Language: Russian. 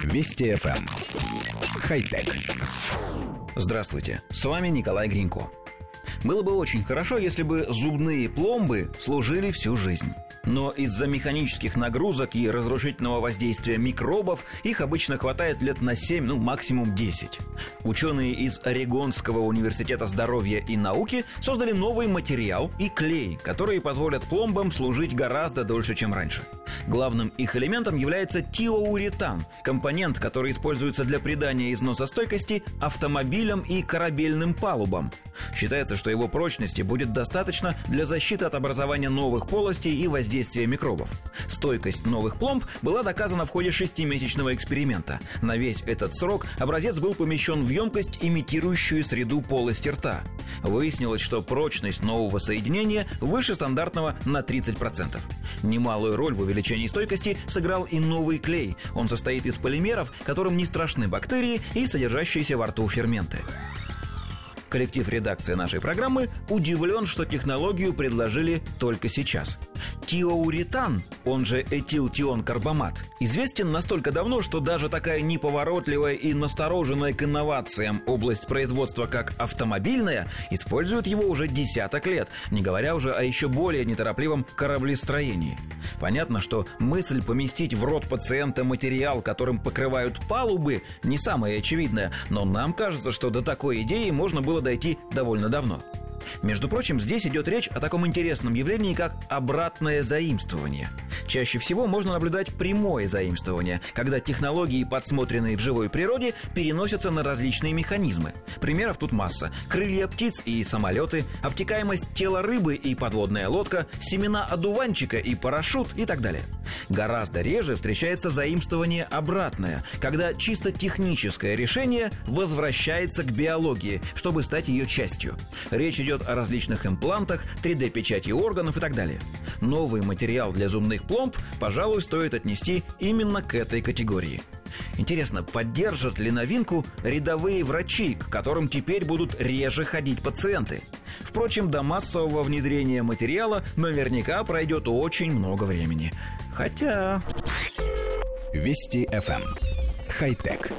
Вести FM. Эм. Хай-тек. Здравствуйте, с вами Николай Гринько. Было бы очень хорошо, если бы зубные пломбы служили всю жизнь. Но из-за механических нагрузок и разрушительного воздействия микробов их обычно хватает лет на 7, ну максимум 10. Ученые из Орегонского университета здоровья и науки создали новый материал и клей, которые позволят пломбам служить гораздо дольше, чем раньше. Главным их элементом является тиоуретан, компонент, который используется для придания износостойкости автомобилям и корабельным палубам. Считается, что его прочности будет достаточно для защиты от образования новых полостей и воздействия микробов. Стойкость новых пломб была доказана в ходе шестимесячного эксперимента. На весь этот срок образец был помещен в емкость, имитирующую среду полости рта. Выяснилось, что прочность нового соединения выше стандартного на 30%. Немалую роль в увеличении стойкости сыграл и новый клей. Он состоит из полимеров, которым не страшны бактерии и содержащиеся во рту ферменты. Коллектив редакции нашей программы удивлен, что технологию предложили только сейчас – Тиоуретан, он же этилтионкарбамат, известен настолько давно, что даже такая неповоротливая и настороженная к инновациям область производства, как автомобильная, использует его уже десяток лет, не говоря уже о еще более неторопливом кораблестроении. Понятно, что мысль поместить в рот пациента материал, которым покрывают палубы, не самая очевидная, но нам кажется, что до такой идеи можно было дойти довольно давно. Между прочим, здесь идет речь о таком интересном явлении, как обратное заимствование. Чаще всего можно наблюдать прямое заимствование, когда технологии, подсмотренные в живой природе, переносятся на различные механизмы. Примеров тут масса. Крылья птиц и самолеты, обтекаемость тела рыбы и подводная лодка, семена одуванчика и парашют и так далее. Гораздо реже встречается заимствование обратное, когда чисто техническое решение возвращается к биологии, чтобы стать ее частью. Речь идет о различных имплантах, 3D-печати органов и так далее. Новый материал для зубных пломб, пожалуй, стоит отнести именно к этой категории. Интересно, поддержат ли новинку рядовые врачи, к которым теперь будут реже ходить пациенты? Впрочем, до массового внедрения материала наверняка пройдет очень много времени. Хотя... Вести FM. Эм. Хай-тек.